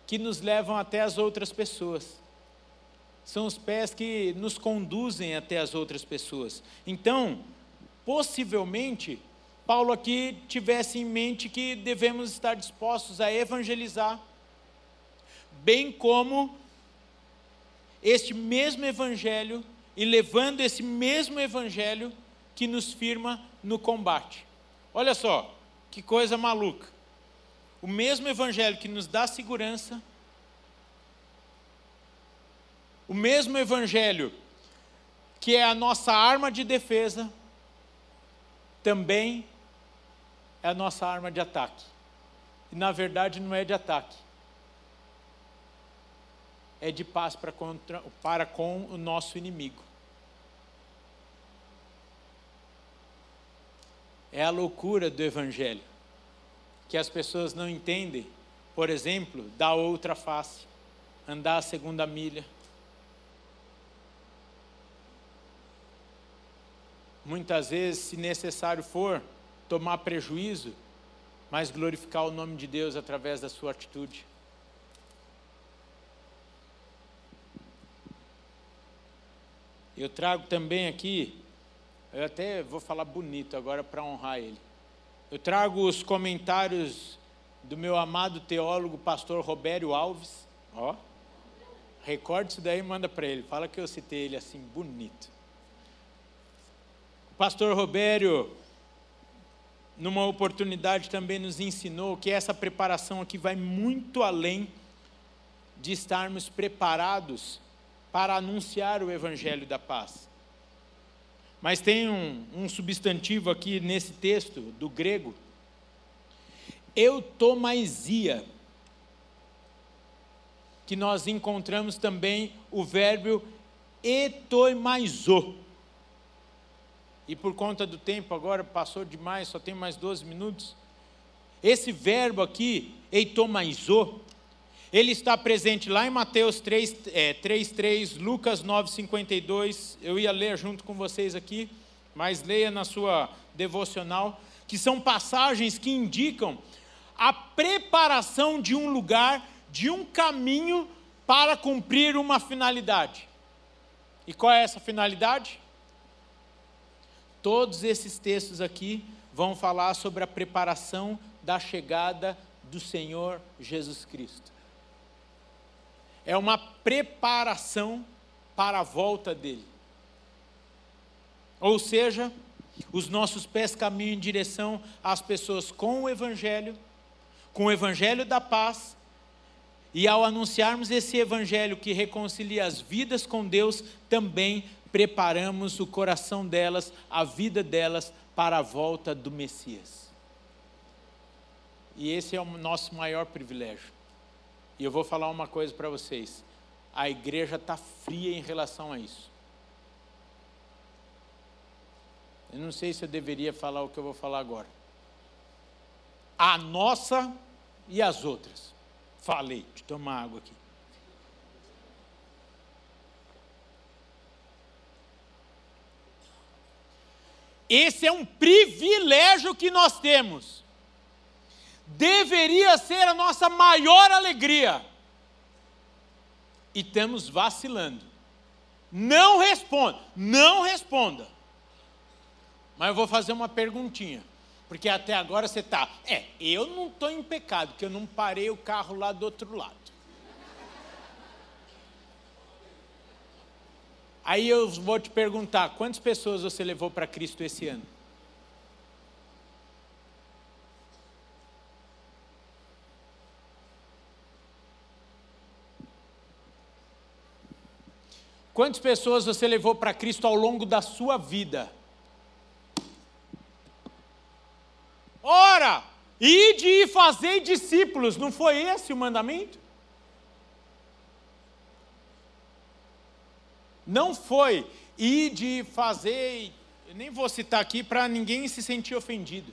S1: que nos levam até as outras pessoas. São os pés que nos conduzem até as outras pessoas. Então, possivelmente, Paulo aqui tivesse em mente que devemos estar dispostos a evangelizar bem como este mesmo Evangelho e levando esse mesmo Evangelho que nos firma no combate. Olha só, que coisa maluca. O mesmo Evangelho que nos dá segurança, o mesmo Evangelho que é a nossa arma de defesa, também é a nossa arma de ataque. E na verdade não é de ataque, é de paz para, contra, para com o nosso inimigo. É a loucura do Evangelho, que as pessoas não entendem, por exemplo, da outra face, andar a segunda milha. Muitas vezes, se necessário for, tomar prejuízo, mas glorificar o nome de Deus através da sua atitude. Eu trago também aqui, eu até vou falar bonito agora para honrar ele. Eu trago os comentários do meu amado teólogo, pastor Robério Alves. Ó, recorde isso daí e manda para ele. Fala que eu citei ele assim, bonito. Pastor Robério, numa oportunidade, também nos ensinou que essa preparação aqui vai muito além de estarmos preparados para anunciar o evangelho da paz. Mas tem um, um substantivo aqui nesse texto do grego, eutomaisia, que nós encontramos também o verbo etoimaizo. E por conta do tempo, agora passou demais, só tem mais 12 minutos. Esse verbo aqui, eitomaizo, Ele está presente lá em Mateus 3, é, 3, 3 Lucas 9, 52. Eu ia ler junto com vocês aqui, mas leia na sua devocional, que são passagens que indicam a preparação de um lugar, de um caminho para cumprir uma finalidade. E qual é essa finalidade? Todos esses textos aqui vão falar sobre a preparação da chegada do Senhor Jesus Cristo. É uma preparação para a volta dele. Ou seja, os nossos pés caminham em direção às pessoas com o Evangelho, com o Evangelho da paz, e ao anunciarmos esse Evangelho que reconcilia as vidas com Deus, também preparamos o coração delas, a vida delas, para a volta do Messias. E esse é o nosso maior privilégio. E eu vou falar uma coisa para vocês: a igreja está fria em relação a isso. Eu não sei se eu deveria falar o que eu vou falar agora. A nossa e as outras. Falei, de tomar água aqui. Esse é um privilégio que nós temos. Deveria ser a nossa maior alegria. E estamos vacilando. Não responda, não responda. Mas eu vou fazer uma perguntinha. Porque até agora você está, é, eu não estou em pecado, porque eu não parei o carro lá do outro lado. Aí eu vou te perguntar: quantas pessoas você levou para Cristo esse ano? Quantas pessoas você levou para Cristo ao longo da sua vida? Ora, ide e fazei discípulos, não foi esse o mandamento? Não foi ir de fazer, nem vou citar aqui para ninguém se sentir ofendido.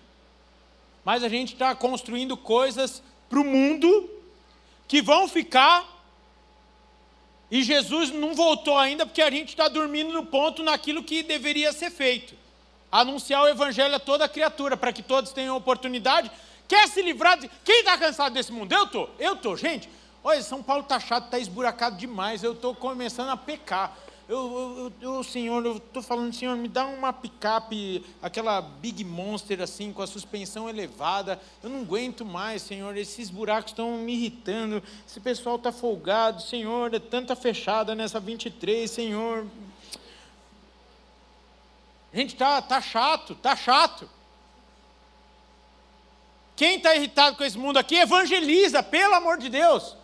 S1: Mas a gente está construindo coisas para o mundo que vão ficar. E Jesus não voltou ainda porque a gente está dormindo no ponto naquilo que deveria ser feito. Anunciar o evangelho a toda criatura, para que todos tenham oportunidade. Quer se livrar de. Quem está cansado desse mundo? Eu estou, eu estou, gente. Olha, São Paulo está chato, está esburacado demais. Eu estou começando a pecar eu, eu, eu senhor, eu estou falando, senhor, me dá uma picape, aquela Big Monster assim, com a suspensão elevada. Eu não aguento mais, senhor, esses buracos estão me irritando. Esse pessoal está folgado, senhor, é tanta fechada nessa 23, senhor. Gente, tá, tá chato, tá chato. Quem está irritado com esse mundo aqui, evangeliza, pelo amor de Deus,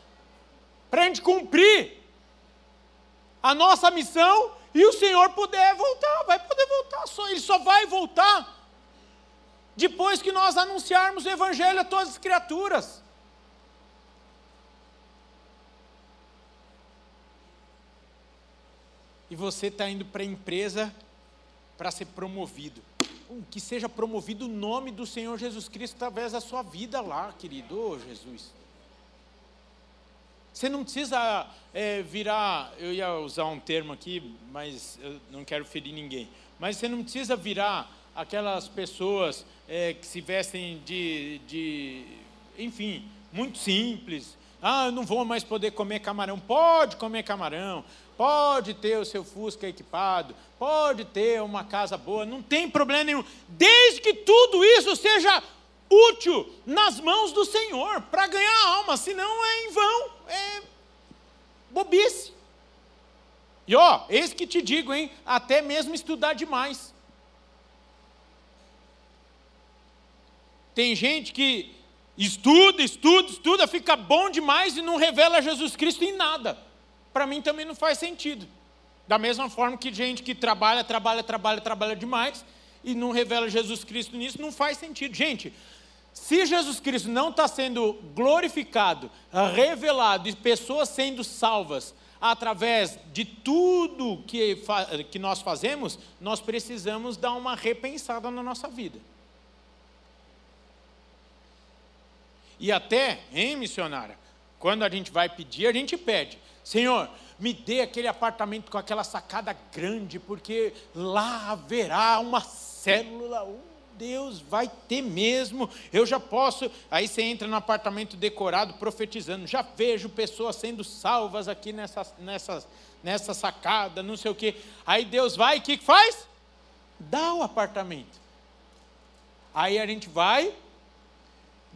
S1: para a gente cumprir a nossa missão e o Senhor puder voltar, vai poder voltar, só, ele só vai voltar depois que nós anunciarmos o Evangelho a todas as criaturas. E você está indo para a empresa para ser promovido. Que seja promovido o nome do Senhor Jesus Cristo através da sua vida lá, querido. Oh, Jesus. Você não precisa é, virar, eu ia usar um termo aqui, mas eu não quero ferir ninguém. Mas você não precisa virar aquelas pessoas é, que se vestem de, de, enfim, muito simples. Ah, eu não vou mais poder comer camarão. Pode comer camarão, pode ter o seu Fusca equipado, pode ter uma casa boa, não tem problema nenhum, desde que tudo isso seja útil nas mãos do Senhor para ganhar alma, senão é em vão, é bobice. E ó, eis que te digo, hein, até mesmo estudar demais. Tem gente que estuda, estuda, estuda, fica bom demais e não revela Jesus Cristo em nada. Para mim também não faz sentido. Da mesma forma que gente que trabalha, trabalha, trabalha, trabalha demais e não revela Jesus Cristo nisso, não faz sentido. Gente, se Jesus Cristo não está sendo glorificado, revelado e pessoas sendo salvas através de tudo que, que nós fazemos, nós precisamos dar uma repensada na nossa vida. E até, hein, missionária? quando a gente vai pedir, a gente pede: Senhor, me dê aquele apartamento com aquela sacada grande, porque lá haverá uma célula. Oh, Deus, vai ter mesmo. Eu já posso. Aí você entra no apartamento decorado, profetizando. Já vejo pessoas sendo salvas aqui nessa, nessa, nessa sacada, não sei o quê. Aí Deus vai e o que faz? Dá o apartamento. Aí a gente vai,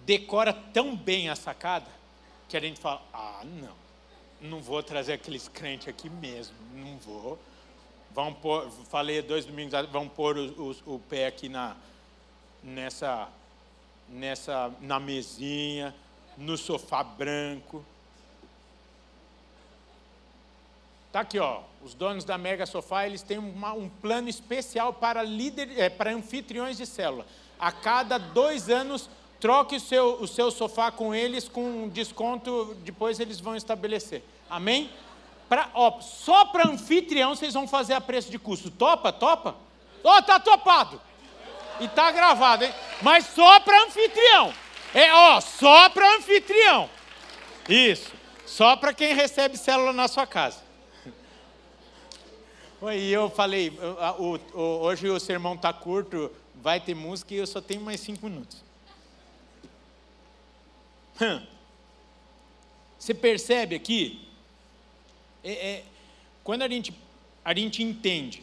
S1: decora tão bem a sacada, que a gente fala: ah, não não vou trazer aqueles crentes aqui mesmo, não vou. Vão pôr, falei dois domingos, vão pôr o, pé aqui na, nessa, nessa, na mesinha, no sofá branco. Tá aqui, ó. Os donos da Mega Sofá, eles têm uma, um plano especial para líder, é, para anfitriões de célula. A cada dois anos Troque o seu, o seu sofá com eles com desconto, depois eles vão estabelecer. Amém? Pra, ó, só para anfitrião vocês vão fazer a preço de custo. Topa? Topa? Ó, oh, tá topado. E tá gravado, hein? Mas só para anfitrião. É, ó, só para anfitrião. Isso. Só para quem recebe célula na sua casa. E eu falei, hoje o sermão tá curto, vai ter música e eu só tenho mais cinco minutos. Você percebe aqui? É, é, quando a gente, a gente entende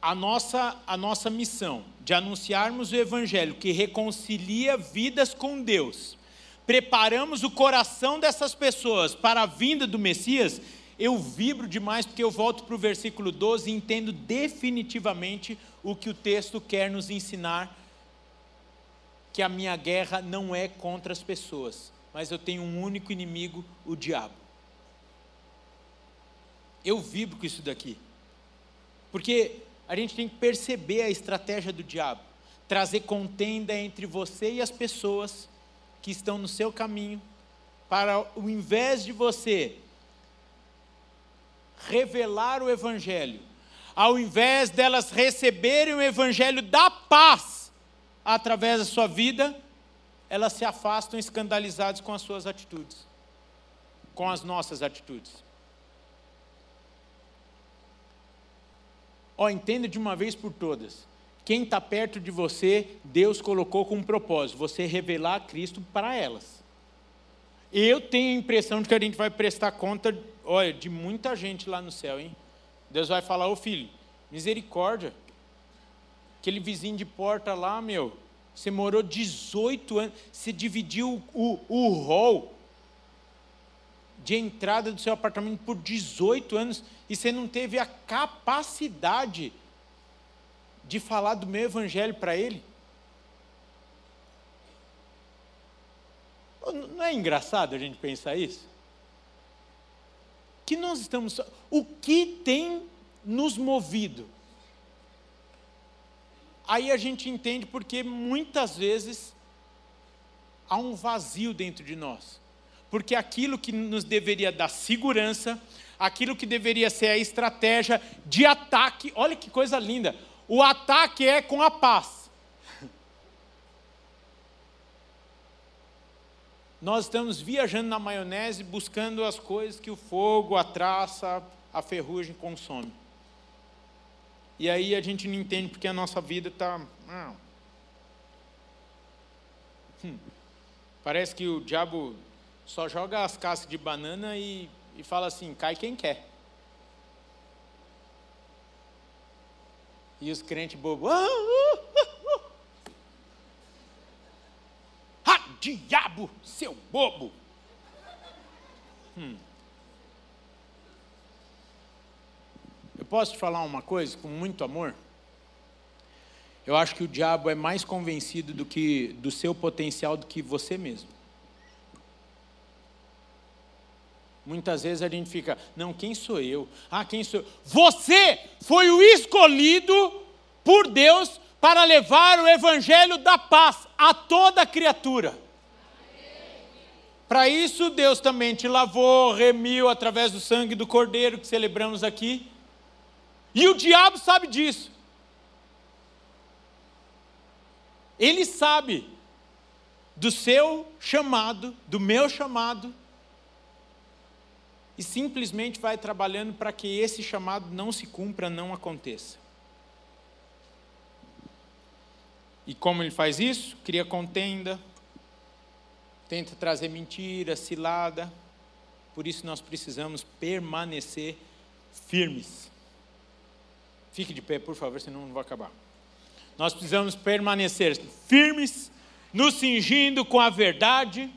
S1: a nossa, a nossa missão de anunciarmos o Evangelho que reconcilia vidas com Deus, preparamos o coração dessas pessoas para a vinda do Messias, eu vibro demais porque eu volto para o versículo 12 e entendo definitivamente o que o texto quer nos ensinar que a minha guerra não é contra as pessoas, mas eu tenho um único inimigo, o diabo. Eu vibro com isso daqui. Porque a gente tem que perceber a estratégia do diabo trazer contenda entre você e as pessoas que estão no seu caminho, para ao invés de você revelar o Evangelho, ao invés delas receberem o Evangelho da paz, através da sua vida, elas se afastam escandalizadas com as suas atitudes, com as nossas atitudes. Ó, oh, entenda de uma vez por todas. Quem está perto de você, Deus colocou com um propósito, você revelar Cristo para elas. Eu tenho a impressão de que a gente vai prestar conta, olha, de muita gente lá no céu, hein? Deus vai falar, ô filho, misericórdia, Aquele vizinho de porta lá, meu, você morou 18 anos, você dividiu o, o de entrada do seu apartamento por 18 anos e você não teve a capacidade de falar do meu evangelho para ele? Não é engraçado a gente pensar isso? Que nós estamos. O que tem nos movido? aí a gente entende porque muitas vezes há um vazio dentro de nós. Porque aquilo que nos deveria dar segurança, aquilo que deveria ser a estratégia de ataque, olha que coisa linda. O ataque é com a paz. Nós estamos viajando na maionese buscando as coisas que o fogo, a traça, a ferrugem consome. E aí a gente não entende porque a nossa vida está. Hum. Parece que o diabo só joga as cascas de banana e, e fala assim: cai quem quer. E os crentes bobos. Ah, ah, ah, ah, diabo, seu bobo! Hum. posso te falar uma coisa com muito amor? Eu acho que o diabo é mais convencido do que do seu potencial do que você mesmo. Muitas vezes a gente fica, não, quem sou eu? Ah, quem sou eu? Você foi o escolhido por Deus para levar o evangelho da paz a toda criatura. Para isso, Deus também te lavou, remiu através do sangue do Cordeiro que celebramos aqui. E o diabo sabe disso. Ele sabe do seu chamado, do meu chamado, e simplesmente vai trabalhando para que esse chamado não se cumpra, não aconteça. E como ele faz isso? Cria contenda, tenta trazer mentira, cilada. Por isso nós precisamos permanecer firmes. Fique de pé, por favor, senão não vou acabar. Nós precisamos permanecer firmes, nos cingindo com a verdade,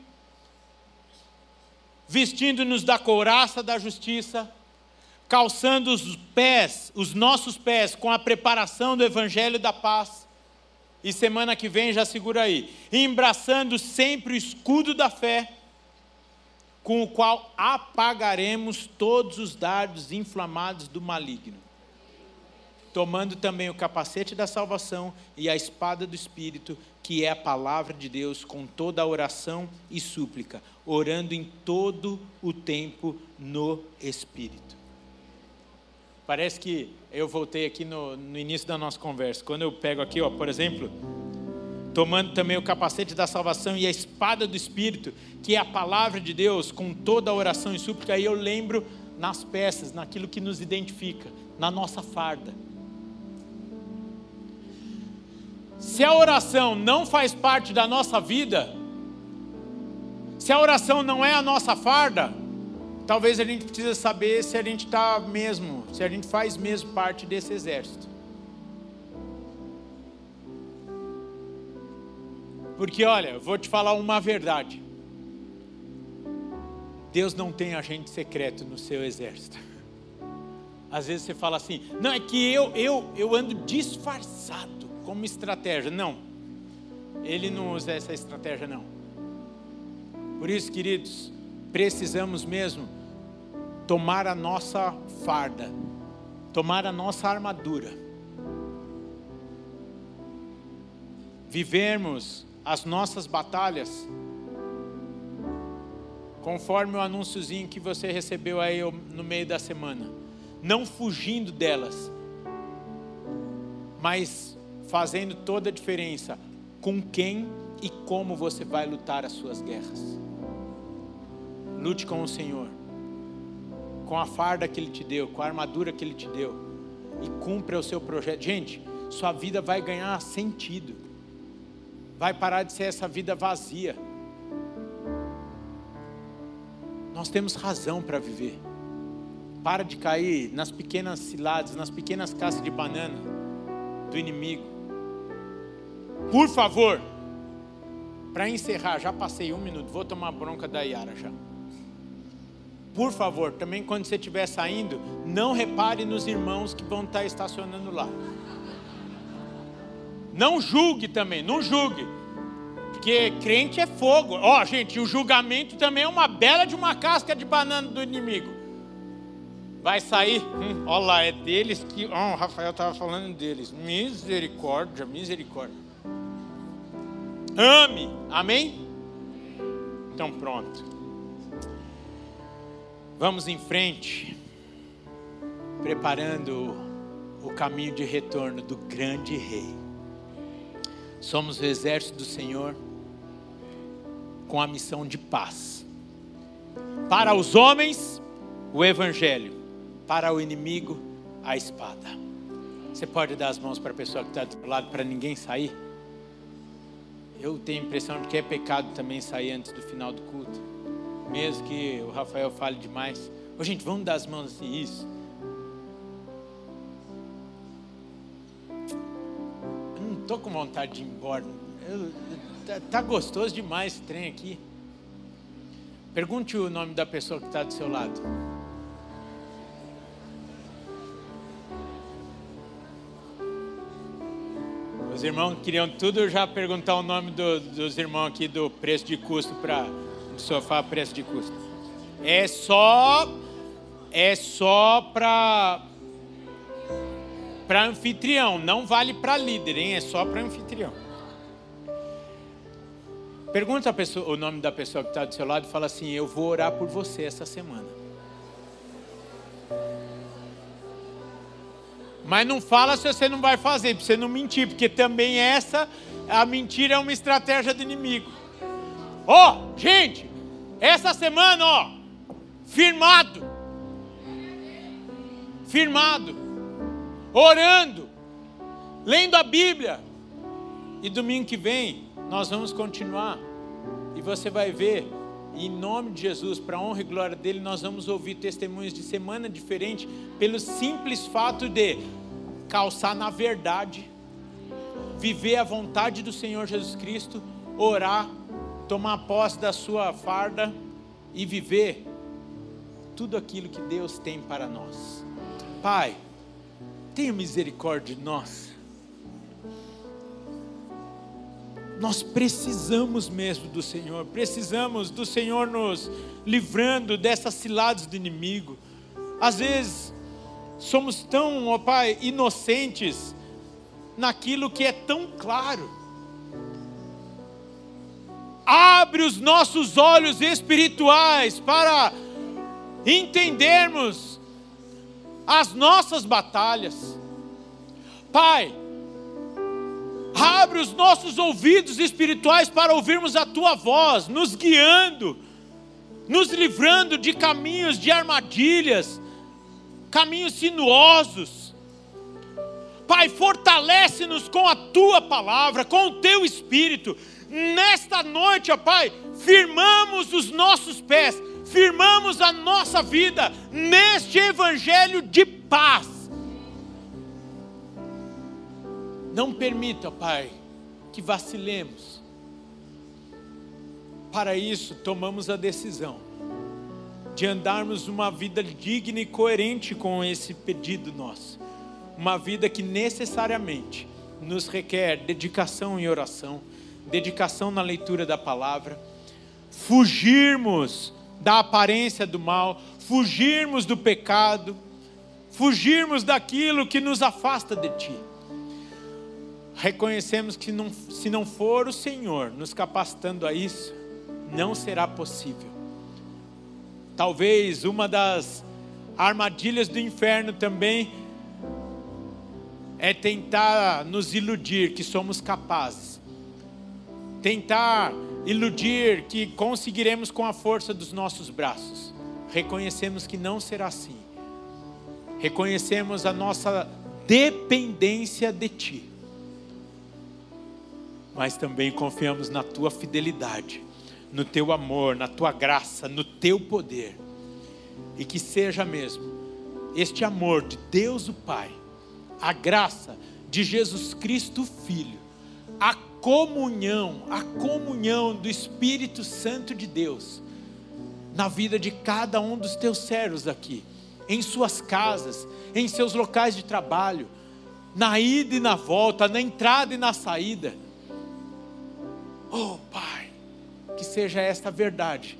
S1: vestindo-nos da couraça da justiça, calçando os pés, os nossos pés, com a preparação do evangelho da paz. E semana que vem já segura aí, embraçando sempre o escudo da fé, com o qual apagaremos todos os dardos inflamados do maligno tomando também o capacete da salvação e a espada do Espírito, que é a palavra de Deus, com toda a oração e súplica, orando em todo o tempo no Espírito. Parece que eu voltei aqui no, no início da nossa conversa. Quando eu pego aqui, ó, por exemplo, tomando também o capacete da salvação e a espada do Espírito, que é a palavra de Deus, com toda a oração e súplica, aí eu lembro nas peças, naquilo que nos identifica, na nossa farda Se a oração não faz parte da nossa vida, se a oração não é a nossa farda, talvez a gente precise saber se a gente está mesmo, se a gente faz mesmo parte desse exército. Porque olha, vou te falar uma verdade. Deus não tem agente secreto no seu exército. Às vezes você fala assim, não, é que eu, eu, eu ando disfarçado como estratégia. Não. Ele não usa essa estratégia, não. Por isso, queridos, precisamos mesmo tomar a nossa farda, tomar a nossa armadura, vivermos as nossas batalhas conforme o anúnciozinho que você recebeu aí no meio da semana, não fugindo delas, mas fazendo toda a diferença com quem e como você vai lutar as suas guerras. Lute com o Senhor, com a farda que Ele te deu, com a armadura que Ele te deu, e cumpra o seu projeto. Gente, sua vida vai ganhar sentido, vai parar de ser essa vida vazia. Nós temos razão para viver. Para de cair nas pequenas ciladas, nas pequenas casas de banana do inimigo. Por favor, para encerrar, já passei um minuto, vou tomar bronca da Yara já. Por favor, também quando você estiver saindo, não repare nos irmãos que vão estar estacionando lá. Não julgue também, não julgue. Porque crente é fogo. Ó, oh, gente, o julgamento também é uma bela de uma casca de banana do inimigo. Vai sair, hum, ó lá, é deles que. Ó, oh, o Rafael estava falando deles. Misericórdia, misericórdia. Ame. Amém? Então pronto. Vamos em frente, preparando o caminho de retorno do grande rei. Somos o exército do Senhor com a missão de paz. Para os homens, o evangelho, para o inimigo, a espada. Você pode dar as mãos para a pessoa que está do lado para ninguém sair? Eu tenho a impressão de que é pecado também sair antes do final do culto. Mesmo que o Rafael fale demais. Ô, gente, vamos dar as mãos assim, isso. Eu não estou com vontade de ir embora. Eu, tá, tá gostoso demais esse trem aqui. Pergunte o nome da pessoa que está do seu lado. Os irmãos queriam tudo já perguntar o nome do, dos irmãos aqui do preço de custo para o sofá, preço de custo. É só é só para para anfitrião, não vale para líder, hein? É só para anfitrião. Pergunta pessoa, o nome da pessoa que está do seu lado e fala assim: Eu vou orar por você essa semana. Mas não fala se você não vai fazer, para você não mentir, porque também essa, a mentira é uma estratégia do inimigo. Ó, oh, gente, essa semana, ó, firmado. Firmado. Orando. Lendo a Bíblia. E domingo que vem nós vamos continuar. E você vai ver, em nome de Jesus, para honra e glória dele, nós vamos ouvir testemunhos de semana diferente, pelo simples fato de calçar na verdade, viver a vontade do Senhor Jesus Cristo, orar, tomar posse da sua farda e viver tudo aquilo que Deus tem para nós. Pai, tenha misericórdia de nós. Nós precisamos mesmo do Senhor, precisamos do Senhor nos livrando dessas ciladas do inimigo. Às vezes, somos tão, ó Pai, inocentes naquilo que é tão claro. Abre os nossos olhos espirituais para entendermos as nossas batalhas. Pai, Abre os nossos ouvidos espirituais para ouvirmos a tua voz, nos guiando, nos livrando de caminhos de armadilhas, caminhos sinuosos. Pai, fortalece-nos com a tua palavra, com o teu espírito. Nesta noite, ó Pai, firmamos os nossos pés, firmamos a nossa vida neste evangelho de paz Não permita, Pai, que vacilemos. Para isso, tomamos a decisão de andarmos uma vida digna e coerente com esse pedido nosso. Uma vida que necessariamente nos requer dedicação em oração, dedicação na leitura da palavra, fugirmos da aparência do mal, fugirmos do pecado, fugirmos daquilo que nos afasta de Ti reconhecemos que não, se não for o Senhor nos capacitando a isso, não será possível. Talvez uma das armadilhas do inferno também é tentar nos iludir que somos capazes, tentar iludir que conseguiremos com a força dos nossos braços. Reconhecemos que não será assim. Reconhecemos a nossa dependência de Ti mas também confiamos na tua fidelidade, no teu amor, na tua graça, no teu poder. E que seja mesmo este amor de Deus o Pai, a graça de Jesus Cristo Filho, a comunhão, a comunhão do Espírito Santo de Deus na vida de cada um dos teus servos aqui, em suas casas, em seus locais de trabalho, na ida e na volta, na entrada e na saída Oh, Pai, que seja esta verdade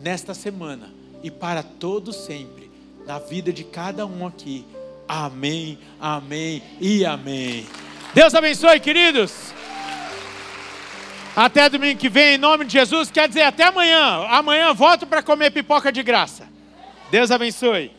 S1: nesta semana e para todo sempre na vida de cada um aqui. Amém, amém e amém. Deus abençoe, queridos. Até domingo que vem, em nome de Jesus. Quer dizer, até amanhã. Amanhã volto para comer pipoca de graça. Deus abençoe.